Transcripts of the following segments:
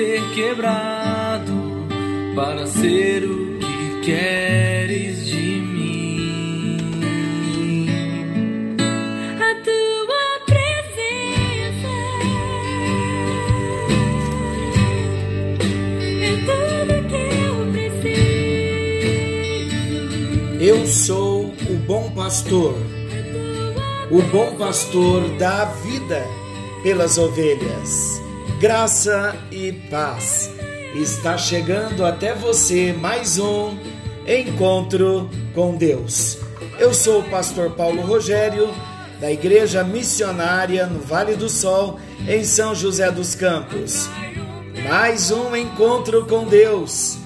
ser quebrado para ser o que queres de mim. A tua presença é tudo que eu preciso. Eu sou o bom pastor. O bom pastor dá vida pelas ovelhas. Graça e paz. Está chegando até você mais um encontro com Deus. Eu sou o pastor Paulo Rogério, da Igreja Missionária no Vale do Sol, em São José dos Campos. Mais um encontro com Deus,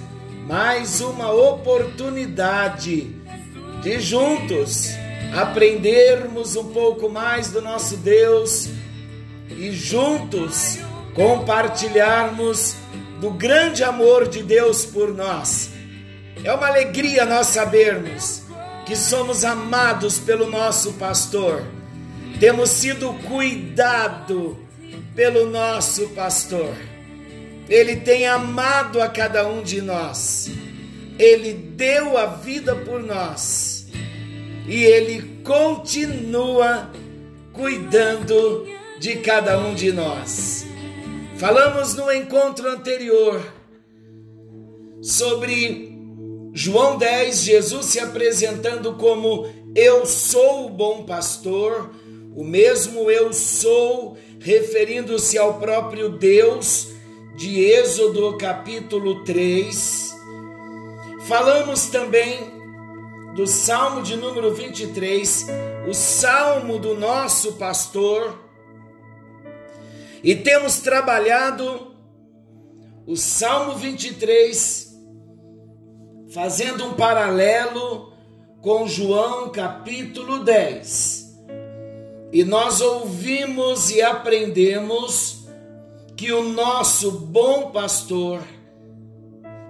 mais uma oportunidade de juntos aprendermos um pouco mais do nosso Deus e juntos compartilharmos do grande amor de Deus por nós. É uma alegria nós sabermos que somos amados pelo nosso pastor. Temos sido cuidado pelo nosso pastor. Ele tem amado a cada um de nós. Ele deu a vida por nós. E ele continua cuidando de cada um de nós. Falamos no encontro anterior sobre João 10, Jesus se apresentando como Eu sou o bom pastor, o mesmo eu sou, referindo-se ao próprio Deus, de Êxodo capítulo 3. Falamos também do Salmo de número 23, o salmo do nosso pastor e temos trabalhado o Salmo 23, fazendo um paralelo com João capítulo 10. E nós ouvimos e aprendemos que o nosso bom pastor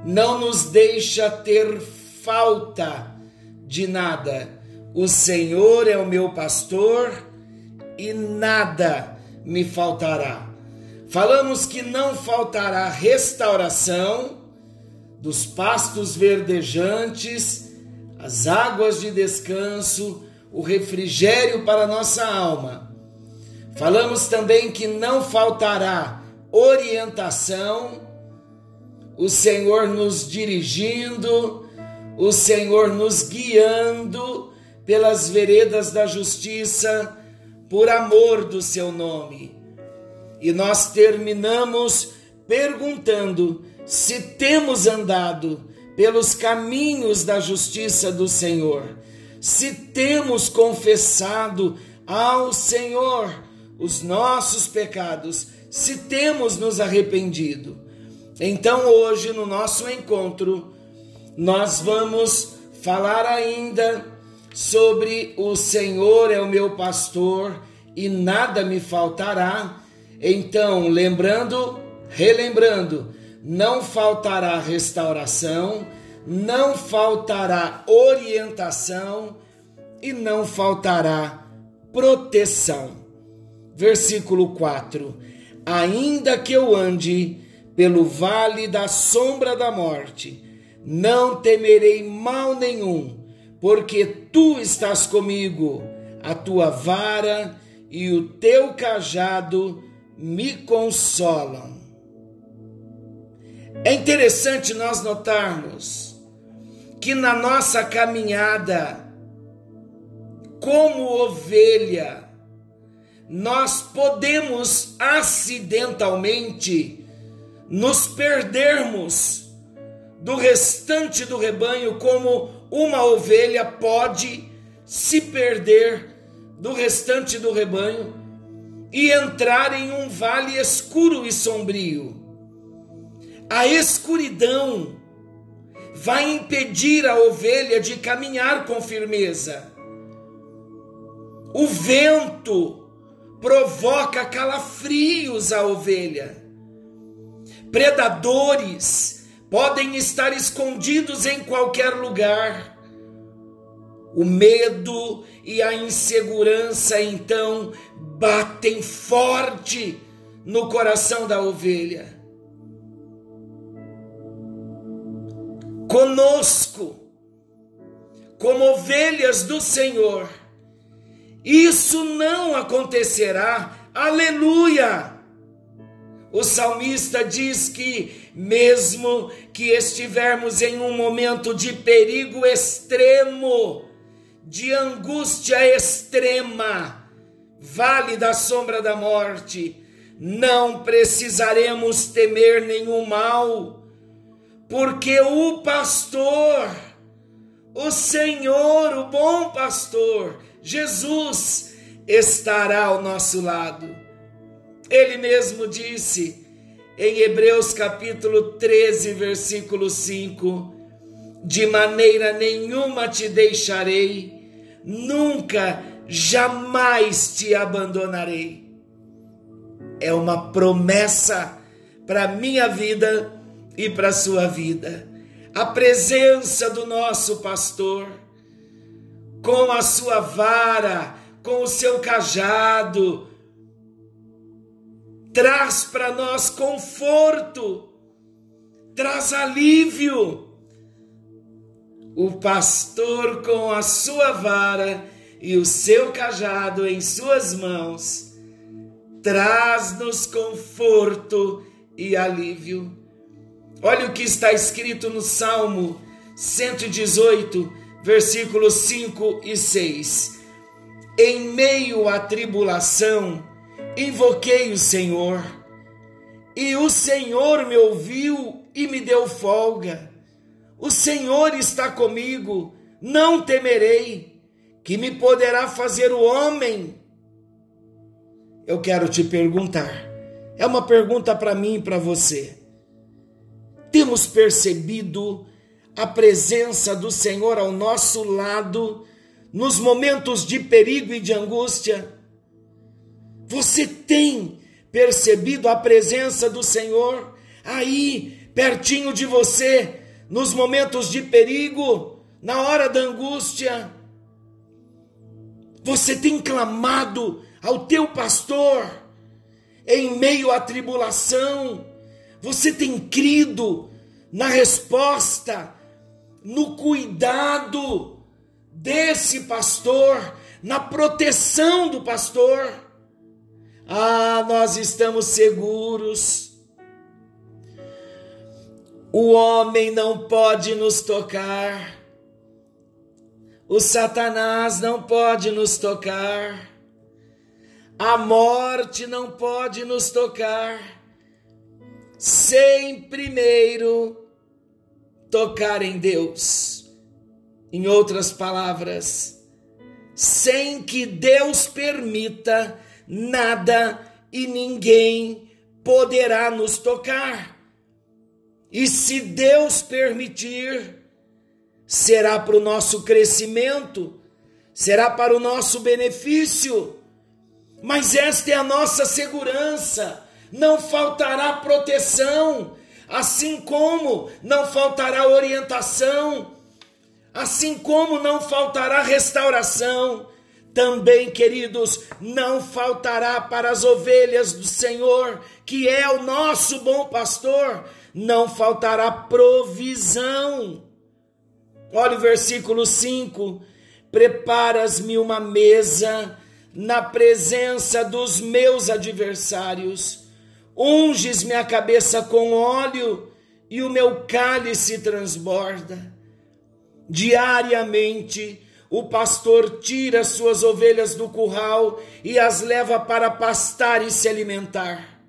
não nos deixa ter falta de nada. O Senhor é o meu pastor e nada me faltará. Falamos que não faltará restauração dos pastos verdejantes, as águas de descanso, o refrigério para nossa alma. Falamos também que não faltará orientação, o Senhor nos dirigindo, o Senhor nos guiando pelas veredas da justiça por amor do seu nome. E nós terminamos perguntando se temos andado pelos caminhos da justiça do Senhor, se temos confessado ao Senhor os nossos pecados, se temos nos arrependido. Então, hoje, no nosso encontro, nós vamos falar ainda sobre o Senhor é o meu pastor e nada me faltará. Então, lembrando, relembrando, não faltará restauração, não faltará orientação e não faltará proteção. Versículo 4: Ainda que eu ande pelo vale da sombra da morte, não temerei mal nenhum porque tu estás comigo, a tua vara e o teu cajado me consolam. É interessante nós notarmos que na nossa caminhada, como ovelha, nós podemos acidentalmente nos perdermos do restante do rebanho, como uma ovelha pode se perder do restante do rebanho e entrar em um vale escuro e sombrio. A escuridão vai impedir a ovelha de caminhar com firmeza. O vento provoca calafrios à ovelha. Predadores podem estar escondidos em qualquer lugar. O medo e a insegurança então batem forte no coração da ovelha. Conosco, como ovelhas do Senhor, isso não acontecerá. Aleluia! O salmista diz que, mesmo que estivermos em um momento de perigo extremo, de angústia extrema, vale da sombra da morte, não precisaremos temer nenhum mal, porque o pastor, o Senhor, o bom pastor, Jesus, estará ao nosso lado. Ele mesmo disse em Hebreus capítulo 13, versículo 5: De maneira nenhuma te deixarei, nunca, jamais te abandonarei. É uma promessa para minha vida e para sua vida. A presença do nosso pastor, com a sua vara, com o seu cajado, traz para nós conforto, traz alívio. O pastor com a sua vara e o seu cajado em suas mãos traz-nos conforto e alívio. Olha o que está escrito no Salmo 118, versículos 5 e 6. Em meio à tribulação, invoquei o Senhor, e o Senhor me ouviu e me deu folga. O Senhor está comigo, não temerei. Que me poderá fazer o homem? Eu quero te perguntar. É uma pergunta para mim e para você. Temos percebido a presença do Senhor ao nosso lado nos momentos de perigo e de angústia? Você tem percebido a presença do Senhor aí, pertinho de você, nos momentos de perigo, na hora da angústia? Você tem clamado ao teu pastor em meio à tribulação? Você tem crido na resposta, no cuidado desse pastor, na proteção do pastor? Ah, nós estamos seguros. O homem não pode nos tocar. O Satanás não pode nos tocar. A morte não pode nos tocar. Sem primeiro tocar em Deus. Em outras palavras, sem que Deus permita nada e ninguém poderá nos tocar. E se Deus permitir, será para o nosso crescimento, será para o nosso benefício. Mas esta é a nossa segurança, não faltará proteção, assim como não faltará orientação, assim como não faltará restauração também, queridos, não faltará para as ovelhas do Senhor, que é o nosso bom pastor, não faltará provisão. Olha o versículo 5: Preparas-me uma mesa na presença dos meus adversários, unges minha cabeça com óleo e o meu cálice transborda. Diariamente, o pastor tira suas ovelhas do curral e as leva para pastar e se alimentar.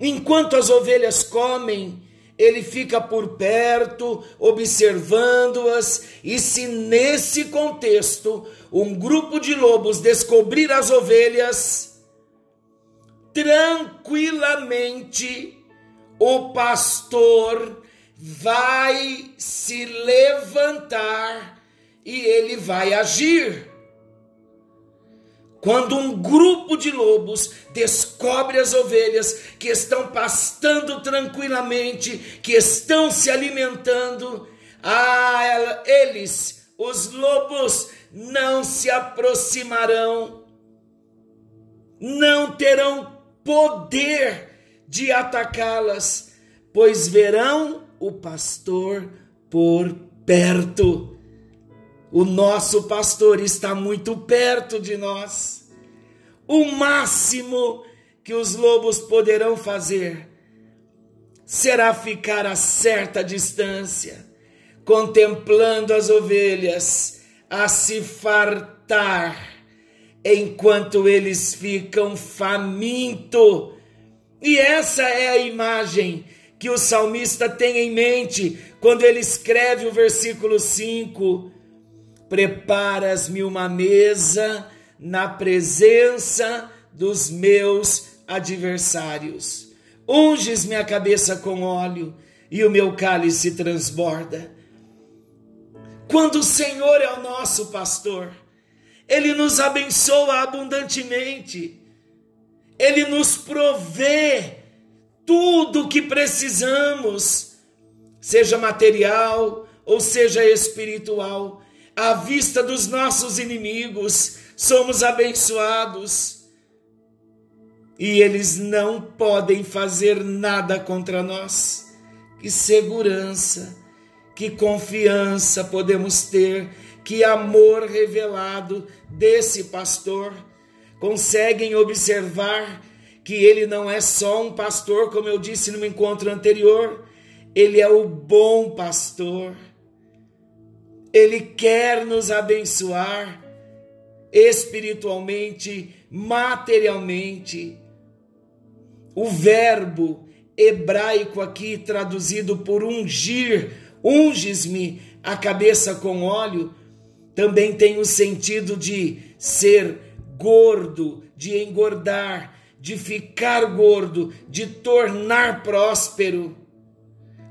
Enquanto as ovelhas comem, ele fica por perto, observando-as, e se nesse contexto um grupo de lobos descobrir as ovelhas, tranquilamente o pastor vai se levantar e ele vai agir. Quando um grupo de lobos descobre as ovelhas que estão pastando tranquilamente, que estão se alimentando, ah, eles, os lobos, não se aproximarão, não terão poder de atacá-las, pois verão o pastor por perto. O nosso pastor está muito perto de nós. O máximo que os lobos poderão fazer será ficar a certa distância, contemplando as ovelhas a se fartar, enquanto eles ficam famintos. E essa é a imagem que o salmista tem em mente quando ele escreve o versículo 5 Preparas-me uma mesa na presença dos meus adversários. Unges minha cabeça com óleo e o meu cálice transborda. Quando o Senhor é o nosso pastor, ele nos abençoa abundantemente. Ele nos provê tudo o que precisamos, seja material ou seja espiritual à vista dos nossos inimigos, somos abençoados. E eles não podem fazer nada contra nós. Que segurança, que confiança podemos ter, que amor revelado desse pastor. Conseguem observar que ele não é só um pastor, como eu disse no encontro anterior, ele é o bom pastor ele quer nos abençoar espiritualmente, materialmente. O verbo hebraico aqui traduzido por ungir, unges-me a cabeça com óleo, também tem o sentido de ser gordo, de engordar, de ficar gordo, de tornar próspero.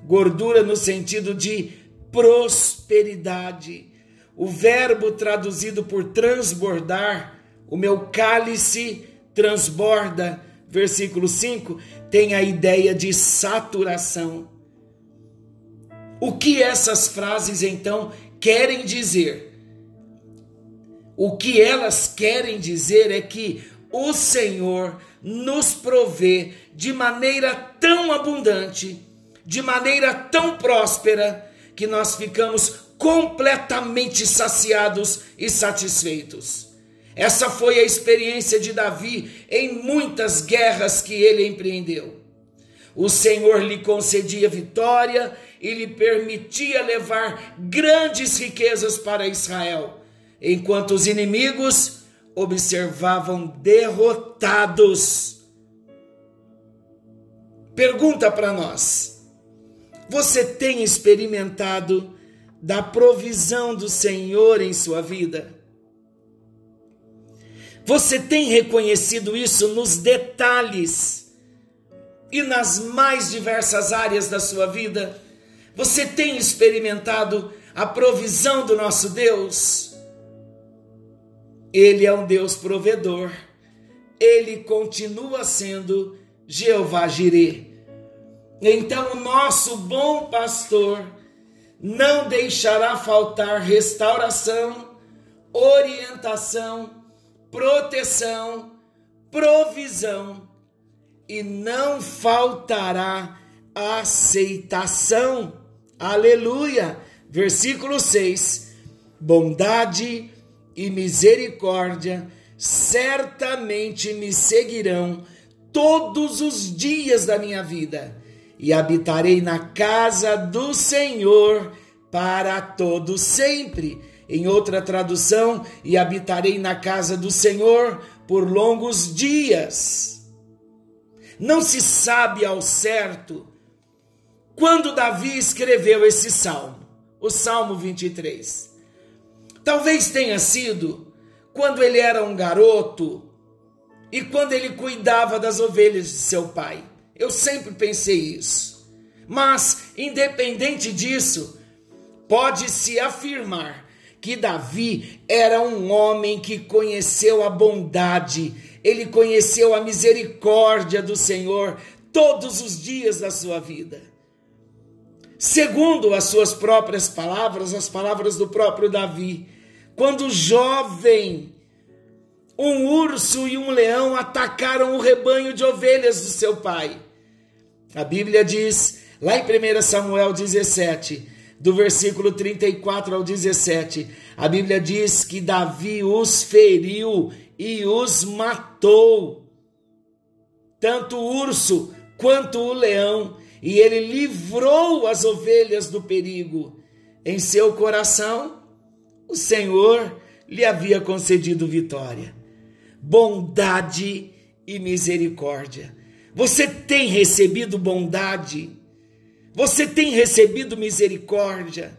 Gordura no sentido de prosperidade. O verbo traduzido por transbordar, o meu cálice transborda, versículo 5, tem a ideia de saturação. O que essas frases então querem dizer? O que elas querem dizer é que o Senhor nos provê de maneira tão abundante, de maneira tão próspera, que nós ficamos completamente saciados e satisfeitos. Essa foi a experiência de Davi em muitas guerras que ele empreendeu. O Senhor lhe concedia vitória e lhe permitia levar grandes riquezas para Israel, enquanto os inimigos observavam derrotados. Pergunta para nós: você tem experimentado da provisão do Senhor em sua vida? Você tem reconhecido isso nos detalhes e nas mais diversas áreas da sua vida? Você tem experimentado a provisão do nosso Deus? Ele é um Deus provedor. Ele continua sendo Jeová Jireh então o nosso bom pastor não deixará faltar restauração, orientação, proteção, provisão e não faltará aceitação. Aleluia! Versículo 6: Bondade e misericórdia certamente me seguirão todos os dias da minha vida e habitarei na casa do Senhor para todo sempre. Em outra tradução, e habitarei na casa do Senhor por longos dias. Não se sabe ao certo quando Davi escreveu esse salmo, o Salmo 23. Talvez tenha sido quando ele era um garoto e quando ele cuidava das ovelhas de seu pai. Eu sempre pensei isso. Mas, independente disso, pode-se afirmar que Davi era um homem que conheceu a bondade, ele conheceu a misericórdia do Senhor todos os dias da sua vida. Segundo as suas próprias palavras, as palavras do próprio Davi, quando jovem, um urso e um leão atacaram o rebanho de ovelhas do seu pai. A Bíblia diz, lá em 1 Samuel 17, do versículo 34 ao 17, a Bíblia diz que Davi os feriu e os matou. Tanto o urso quanto o leão, e ele livrou as ovelhas do perigo. Em seu coração, o Senhor lhe havia concedido vitória, bondade e misericórdia. Você tem recebido bondade? Você tem recebido misericórdia?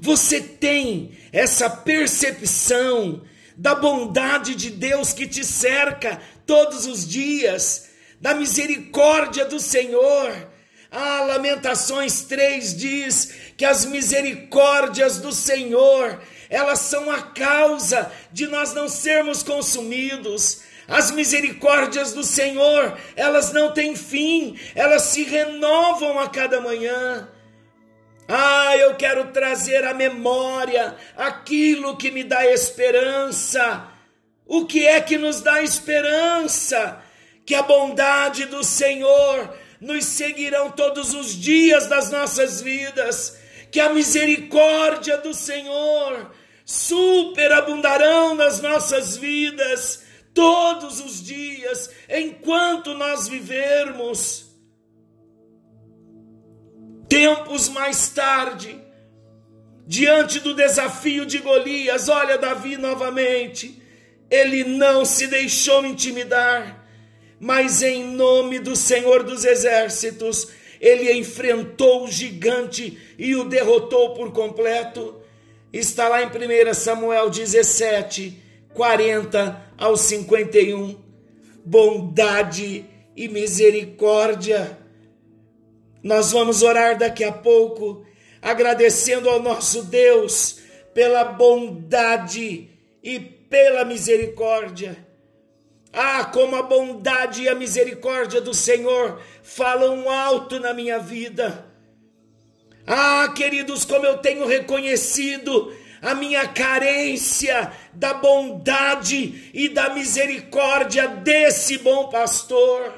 Você tem essa percepção da bondade de Deus que te cerca todos os dias, da misericórdia do Senhor. Ah, Lamentações 3 diz que as misericórdias do Senhor, elas são a causa de nós não sermos consumidos. As misericórdias do Senhor, elas não têm fim, elas se renovam a cada manhã. Ah, eu quero trazer à memória aquilo que me dá esperança. O que é que nos dá esperança? Que a bondade do Senhor nos seguirão todos os dias das nossas vidas, que a misericórdia do Senhor superabundarão nas nossas vidas todos os dias, enquanto nós vivermos. Tempos mais tarde, diante do desafio de Golias, olha Davi novamente, ele não se deixou intimidar, mas em nome do Senhor dos Exércitos, ele enfrentou o gigante e o derrotou por completo. Está lá em 1 Samuel 17, 40 ao 51. Bondade e misericórdia nós vamos orar daqui a pouco, agradecendo ao nosso Deus pela bondade e pela misericórdia. Ah, como a bondade e a misericórdia do Senhor falam alto na minha vida. Ah, queridos, como eu tenho reconhecido a minha carência da bondade e da misericórdia desse bom pastor.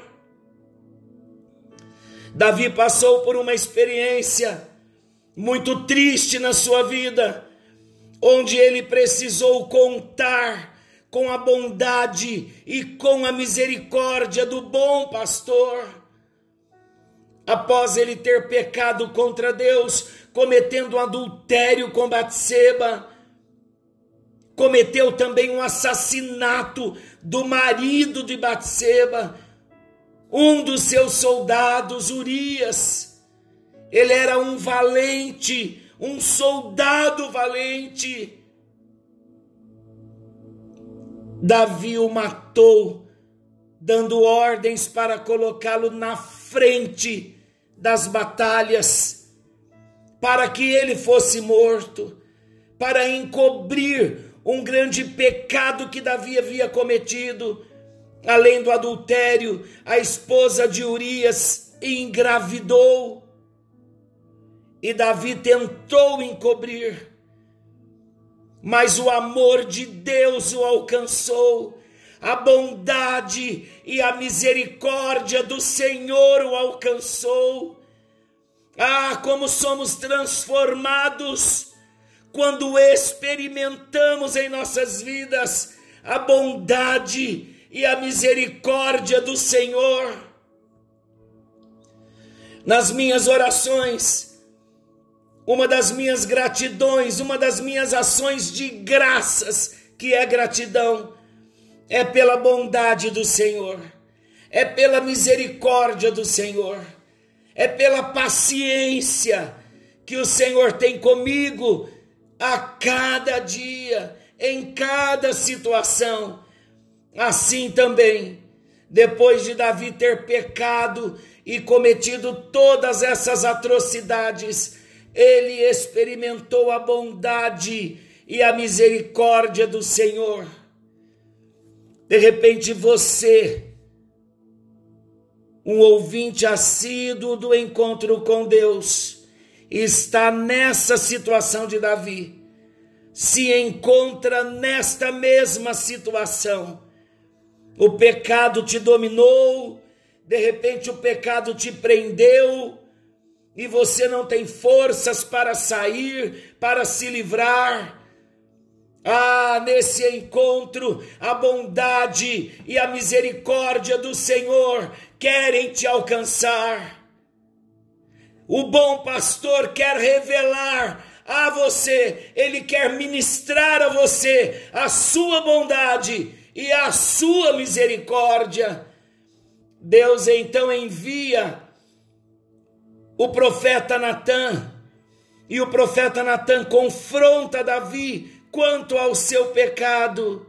Davi passou por uma experiência muito triste na sua vida, onde ele precisou contar com a bondade e com a misericórdia do bom pastor. Após ele ter pecado contra Deus, cometendo um adultério com Batseba, cometeu também um assassinato do marido de Batseba, um dos seus soldados, Urias, ele era um valente, um soldado valente. Davi o matou, dando ordens para colocá-lo na frente das batalhas, para que ele fosse morto, para encobrir um grande pecado que Davi havia cometido Além do adultério, a esposa de Urias engravidou. E Davi tentou encobrir, mas o amor de Deus o alcançou, a bondade e a misericórdia do Senhor o alcançou. Ah, como somos transformados quando experimentamos em nossas vidas a bondade e a misericórdia do Senhor. Nas minhas orações, uma das minhas gratidões, uma das minhas ações de graças, que é gratidão, é pela bondade do Senhor, é pela misericórdia do Senhor, é pela paciência que o Senhor tem comigo a cada dia, em cada situação. Assim também, depois de Davi ter pecado e cometido todas essas atrocidades, ele experimentou a bondade e a misericórdia do Senhor. De repente você, um ouvinte assíduo do encontro com Deus, está nessa situação de Davi, se encontra nesta mesma situação. O pecado te dominou, de repente o pecado te prendeu e você não tem forças para sair, para se livrar. Ah, nesse encontro, a bondade e a misericórdia do Senhor querem te alcançar. O bom pastor quer revelar a você, ele quer ministrar a você a sua bondade e a sua misericórdia. Deus então envia o profeta Natã, e o profeta Natã confronta Davi quanto ao seu pecado.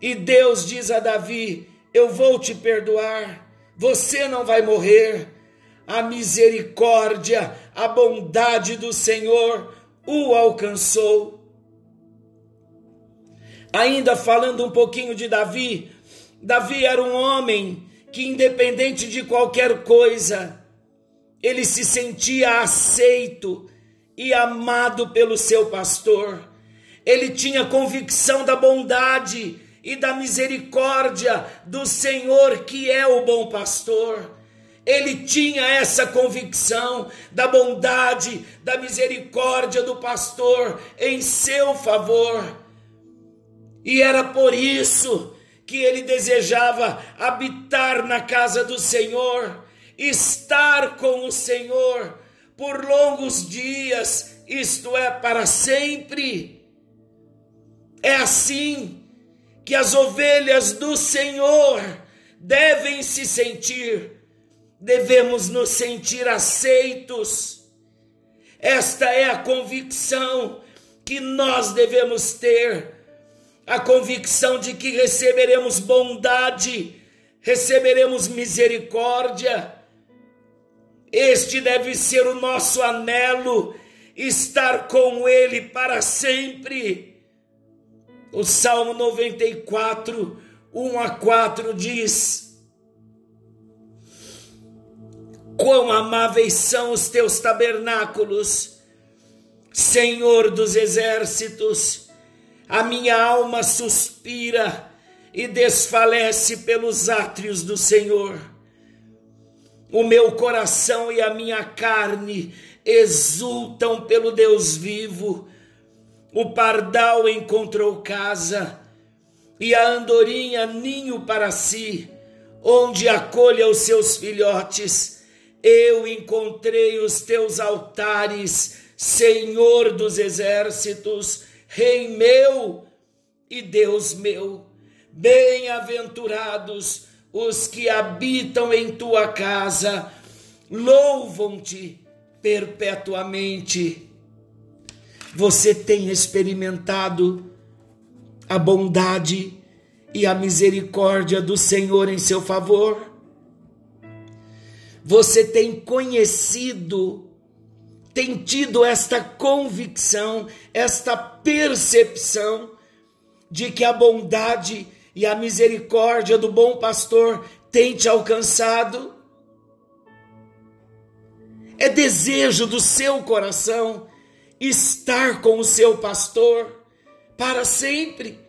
E Deus diz a Davi: Eu vou te perdoar, você não vai morrer. A misericórdia, a bondade do Senhor o alcançou. Ainda falando um pouquinho de Davi, Davi era um homem que, independente de qualquer coisa, ele se sentia aceito e amado pelo seu pastor ele tinha convicção da bondade e da misericórdia do Senhor, que é o bom pastor. Ele tinha essa convicção da bondade, da misericórdia do pastor em seu favor. E era por isso que ele desejava habitar na casa do Senhor, estar com o Senhor por longos dias, isto é, para sempre. É assim que as ovelhas do Senhor devem se sentir, devemos nos sentir aceitos. Esta é a convicção que nós devemos ter, a convicção de que receberemos bondade, receberemos misericórdia. Este deve ser o nosso anelo, estar com Ele para sempre. O Salmo 94, 1 a 4 diz: Quão amáveis são os teus tabernáculos, Senhor dos exércitos, a minha alma suspira e desfalece pelos átrios do Senhor. O meu coração e a minha carne exultam pelo Deus vivo o pardal encontrou casa e a andorinha ninho para si, onde acolha os seus filhotes. Eu encontrei os teus altares, Senhor dos exércitos, Rei meu e Deus meu. Bem-aventurados os que habitam em tua casa, louvam-te perpetuamente. Você tem experimentado a bondade e a misericórdia do Senhor em seu favor? Você tem conhecido, tem tido esta convicção, esta percepção de que a bondade e a misericórdia do bom pastor tem te alcançado? É desejo do seu coração estar com o seu pastor para sempre,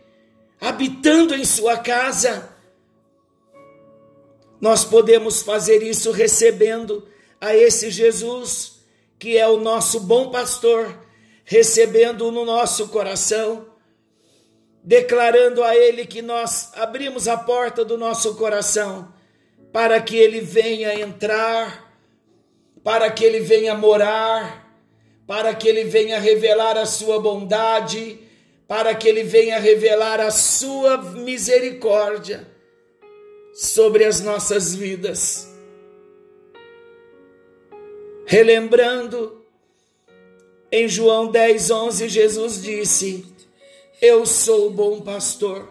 habitando em sua casa. Nós podemos fazer isso recebendo a esse Jesus, que é o nosso bom pastor, recebendo no nosso coração, declarando a Ele que nós abrimos a porta do nosso coração para que Ele venha entrar, para que Ele venha morar para que ele venha revelar a sua bondade, para que ele venha revelar a sua misericórdia sobre as nossas vidas. Relembrando, em João 10, 11, Jesus disse: Eu sou o bom pastor.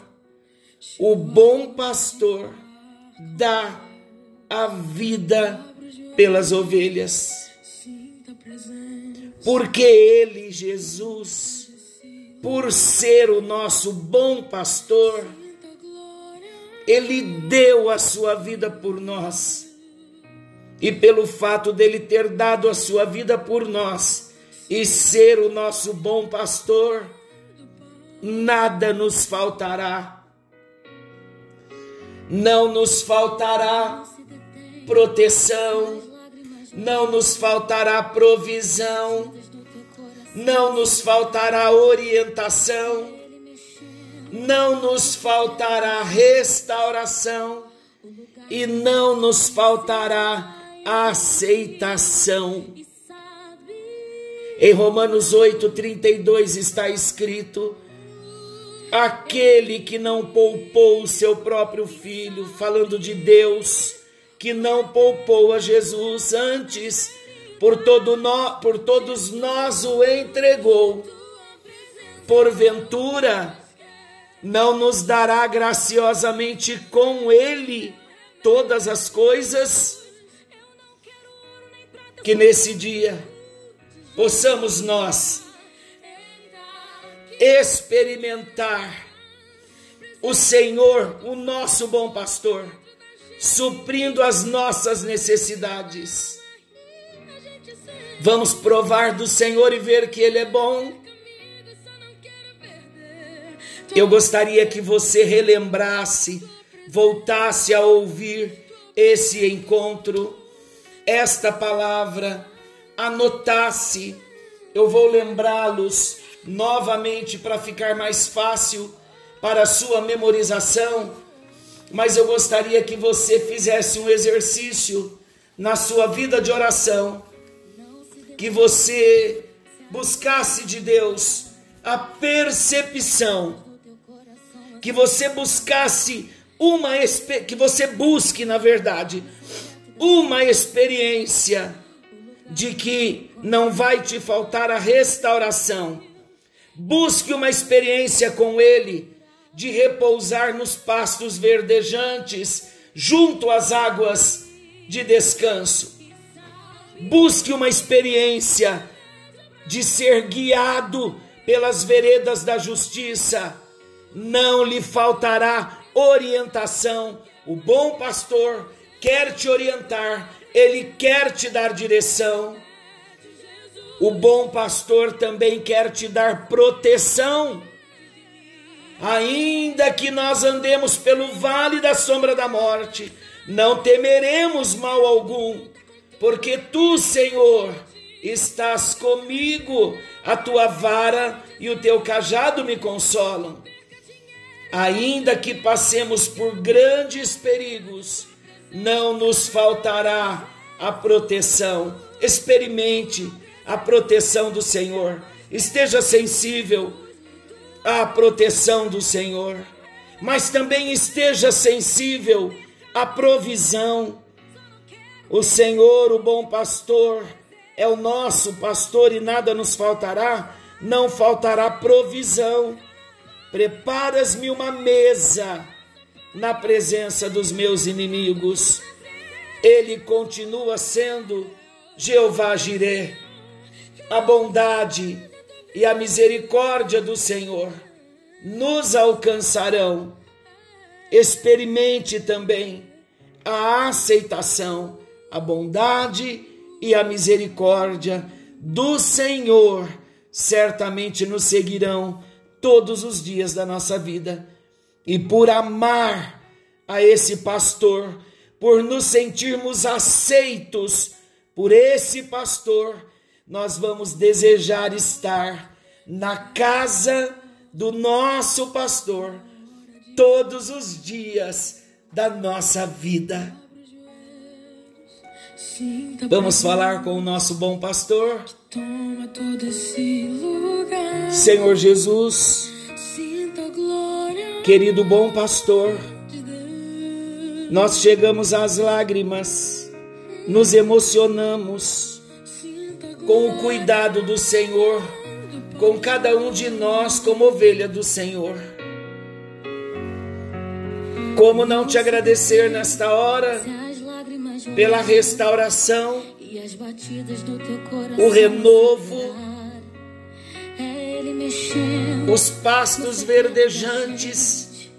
O bom pastor dá a vida pelas ovelhas. Porque Ele, Jesus, por ser o nosso bom pastor, Ele deu a sua vida por nós. E pelo fato dele ter dado a sua vida por nós e ser o nosso bom pastor, nada nos faltará. Não nos faltará proteção, não nos faltará provisão, não nos faltará orientação, não nos faltará restauração. E não nos faltará aceitação. Em Romanos 8:32 está escrito: aquele que não poupou o seu próprio filho, falando de Deus, que não poupou a Jesus antes, por, todo no, por todos nós o entregou. Porventura, não nos dará graciosamente com ele todas as coisas? Que nesse dia possamos nós experimentar o Senhor, o nosso bom pastor, suprindo as nossas necessidades. Vamos provar do Senhor e ver que Ele é bom. Eu gostaria que você relembrasse, voltasse a ouvir esse encontro, esta palavra, anotasse. Eu vou lembrá-los novamente para ficar mais fácil para a sua memorização, mas eu gostaria que você fizesse um exercício na sua vida de oração, que você buscasse de Deus a percepção, que você buscasse uma que você busque, na verdade, uma experiência de que não vai te faltar a restauração. Busque uma experiência com Ele de repousar nos pastos verdejantes, junto às águas de descanso. Busque uma experiência de ser guiado pelas veredas da justiça. Não lhe faltará orientação. O bom pastor quer te orientar, ele quer te dar direção. O bom pastor também quer te dar proteção Ainda que nós andemos pelo vale da sombra da morte, não temeremos mal algum, porque tu, Senhor, estás comigo, a tua vara e o teu cajado me consolam. Ainda que passemos por grandes perigos, não nos faltará a proteção. Experimente a proteção do Senhor. Esteja sensível à proteção do Senhor, mas também esteja sensível à provisão. O Senhor, o bom pastor, é o nosso pastor e nada nos faltará, não faltará provisão. Preparas-me uma mesa na presença dos meus inimigos. Ele continua sendo Jeová Jireh, a bondade e a misericórdia do Senhor nos alcançarão. Experimente também a aceitação, a bondade e a misericórdia do Senhor, certamente nos seguirão todos os dias da nossa vida. E por amar a esse pastor, por nos sentirmos aceitos por esse pastor, nós vamos desejar estar na casa do nosso pastor todos os dias da nossa vida. Vamos falar com o nosso bom pastor. Senhor Jesus, querido bom pastor, nós chegamos às lágrimas, nos emocionamos com o cuidado do Senhor, com cada um de nós como ovelha do Senhor. Como não te agradecer nesta hora pela restauração, o renovo, os pastos verdejantes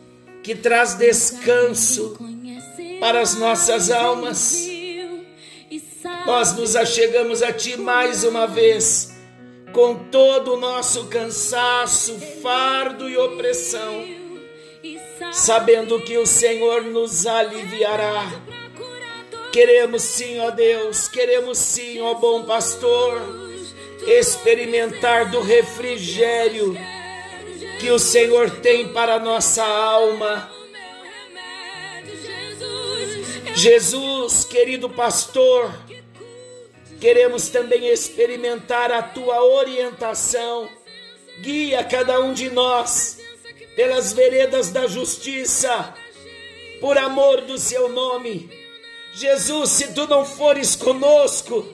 que traz descanso para as nossas almas. Nós nos achegamos a Ti mais uma vez, com todo o nosso cansaço, fardo e opressão, sabendo que o Senhor nos aliviará. Queremos sim, ó Deus, queremos sim, ó bom pastor, experimentar do refrigério que o Senhor tem para nossa alma. Jesus, querido pastor, queremos também experimentar a tua orientação. Guia cada um de nós pelas veredas da justiça, por amor do seu nome. Jesus, se tu não fores conosco,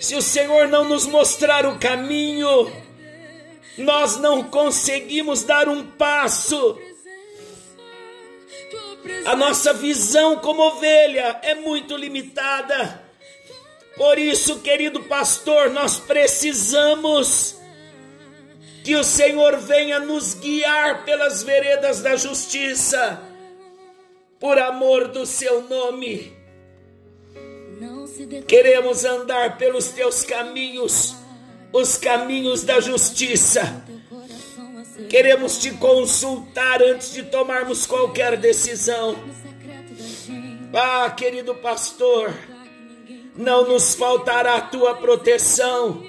se o Senhor não nos mostrar o caminho, nós não conseguimos dar um passo. A nossa visão como ovelha é muito limitada. Por isso, querido pastor, nós precisamos que o Senhor venha nos guiar pelas veredas da justiça, por amor do seu nome. Queremos andar pelos teus caminhos, os caminhos da justiça. Queremos te consultar antes de tomarmos qualquer decisão. Ah, querido pastor, não nos faltará a tua proteção,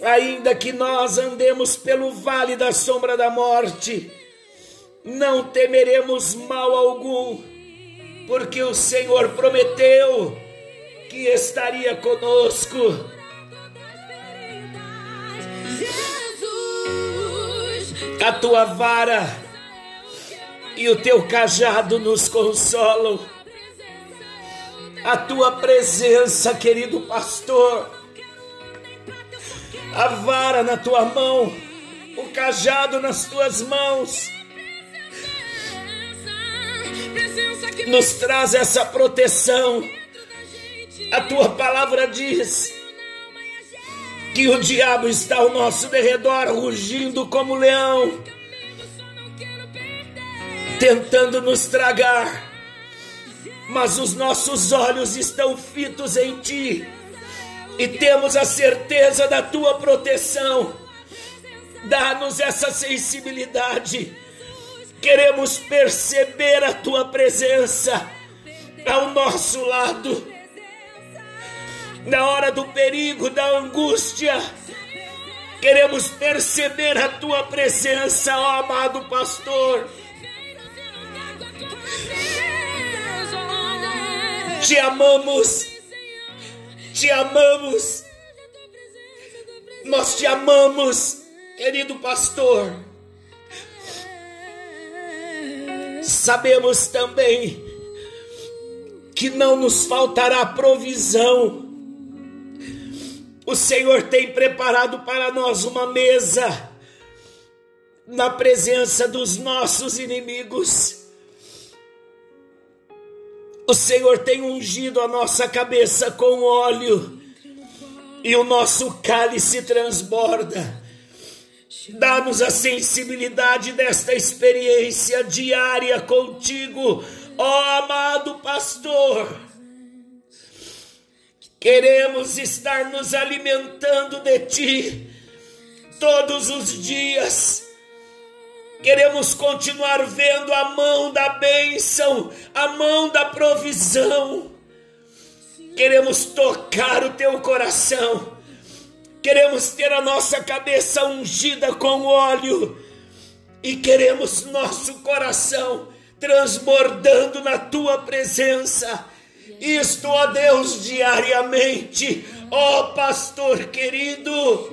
ainda que nós andemos pelo vale da sombra da morte, não temeremos mal algum, porque o Senhor prometeu que estaria conosco. A tua vara e o teu cajado nos consolam. A tua presença, querido pastor, a vara na tua mão, o cajado nas tuas mãos, nos traz essa proteção. A tua palavra diz que o diabo está ao nosso derredor, rugindo como leão, tentando nos tragar, mas os nossos olhos estão fitos em ti e temos a certeza da tua proteção. Dá-nos essa sensibilidade, queremos perceber a tua presença ao nosso lado na hora do perigo, da angústia. Queremos perceber a tua presença, ó amado pastor. Te amamos, te amamos, nós te amamos, querido pastor. Sabemos também que não nos faltará provisão o Senhor tem preparado para nós uma mesa na presença dos nossos inimigos. O Senhor tem ungido a nossa cabeça com óleo e o nosso cálice transborda. Dá-nos a sensibilidade desta experiência diária contigo, ó amado pastor Queremos estar nos alimentando de Ti todos os dias. Queremos continuar vendo a mão da bênção, a mão da provisão. Queremos tocar o Teu coração. Queremos ter a nossa cabeça ungida com óleo. E queremos nosso coração transbordando na Tua presença isto, ó Deus, diariamente, ó Pastor querido.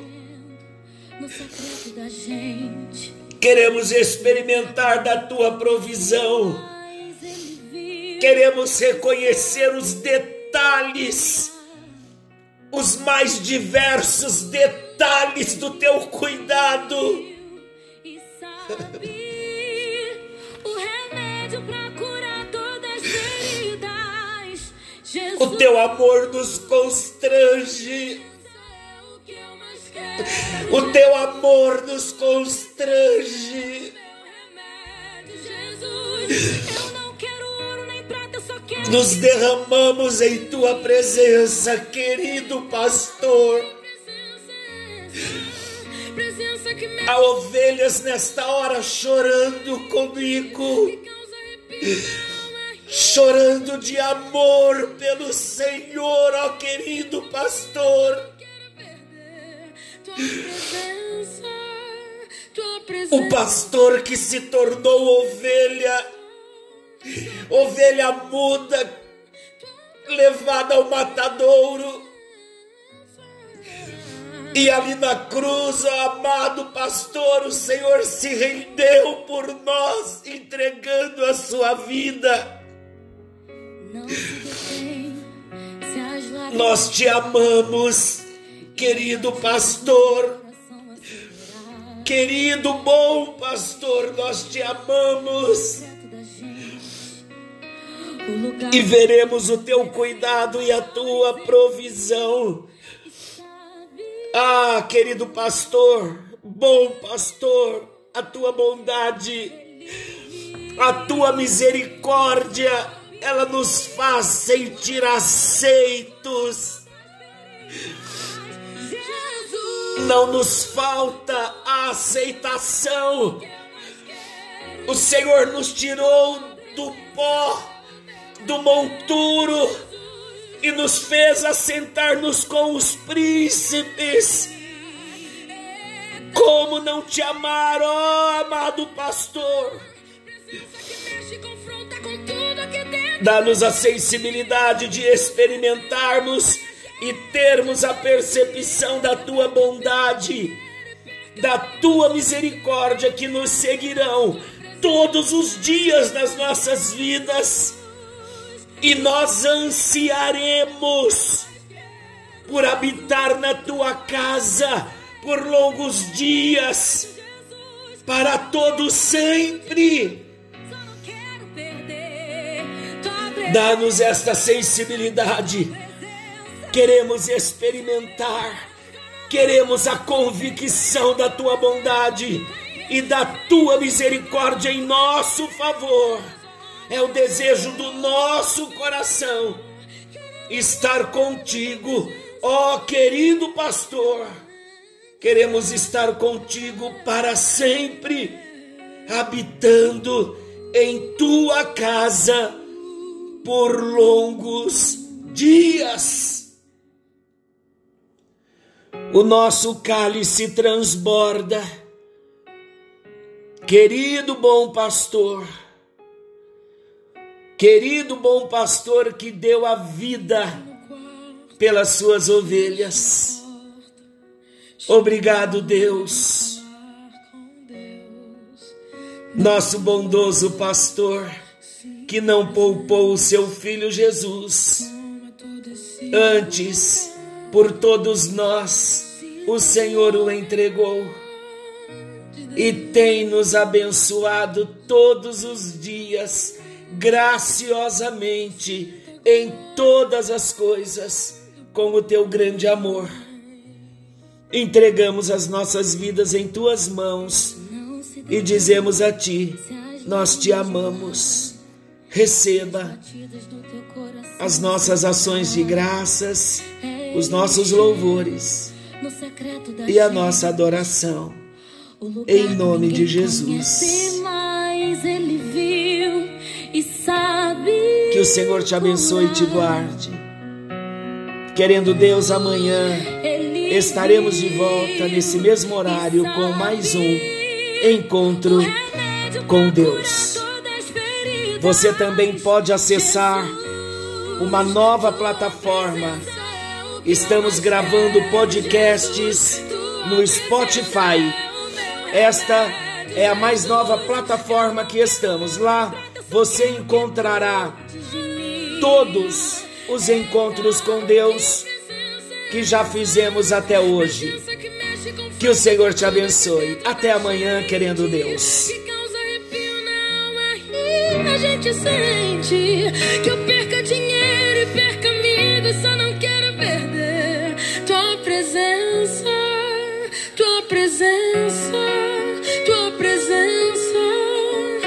Queremos experimentar da tua provisão, queremos reconhecer os detalhes, os mais diversos detalhes do teu cuidado. O teu amor nos constrange. O teu amor nos constrange. Nos derramamos em tua presença, querido pastor. Há ovelhas nesta hora chorando comigo, chorando de amor pelo Senhor, ó querido pastor. O pastor que se tornou ovelha, ovelha muda, levada ao matadouro. E ali na cruz, amado pastor, o Senhor se rendeu por nós, entregando a sua vida. Nós te amamos, querido pastor. Querido bom pastor, nós te amamos. E veremos o teu cuidado e a tua provisão. Ah, querido pastor, bom pastor, a tua bondade, a tua misericórdia, ela nos faz sentir aceitos não nos falta a aceitação. O Senhor nos tirou do pó, do monturo, e nos fez assentar-nos com os príncipes. Como não te amar, ó amado pastor? Dá-nos a sensibilidade de experimentarmos e termos a percepção da tua bondade, da tua misericórdia que nos seguirão todos os dias nas nossas vidas, e nós ansiaremos por habitar na tua casa por longos dias, para todo sempre. Dá-nos esta sensibilidade queremos experimentar, queremos a convicção da tua bondade e da tua misericórdia em nosso favor. É o desejo do nosso coração estar contigo, ó querido pastor. Queremos estar contigo para sempre, habitando em tua casa por longos dias o nosso cálice transborda. Querido bom pastor, querido bom pastor que deu a vida pelas suas ovelhas. Obrigado, Deus. Nosso bondoso pastor que não poupou o seu filho Jesus. Antes, por todos nós, o Senhor o entregou e tem nos abençoado todos os dias, graciosamente, em todas as coisas, com o teu grande amor. Entregamos as nossas vidas em tuas mãos e dizemos a ti: Nós te amamos. Receba as nossas ações de graças os nossos louvores e a nossa adoração. Em nome de Jesus. Que o Senhor te abençoe e te guarde. Querendo Deus, amanhã estaremos de volta nesse mesmo horário com mais um encontro com Deus. Você também pode acessar uma nova plataforma Estamos gravando podcasts no Spotify. Esta é a mais nova plataforma que estamos. Lá você encontrará todos os encontros com Deus que já fizemos até hoje. Que o Senhor te abençoe. Até amanhã, querendo Deus. A gente sente que eu perca dinheiro e perca minha tua presença.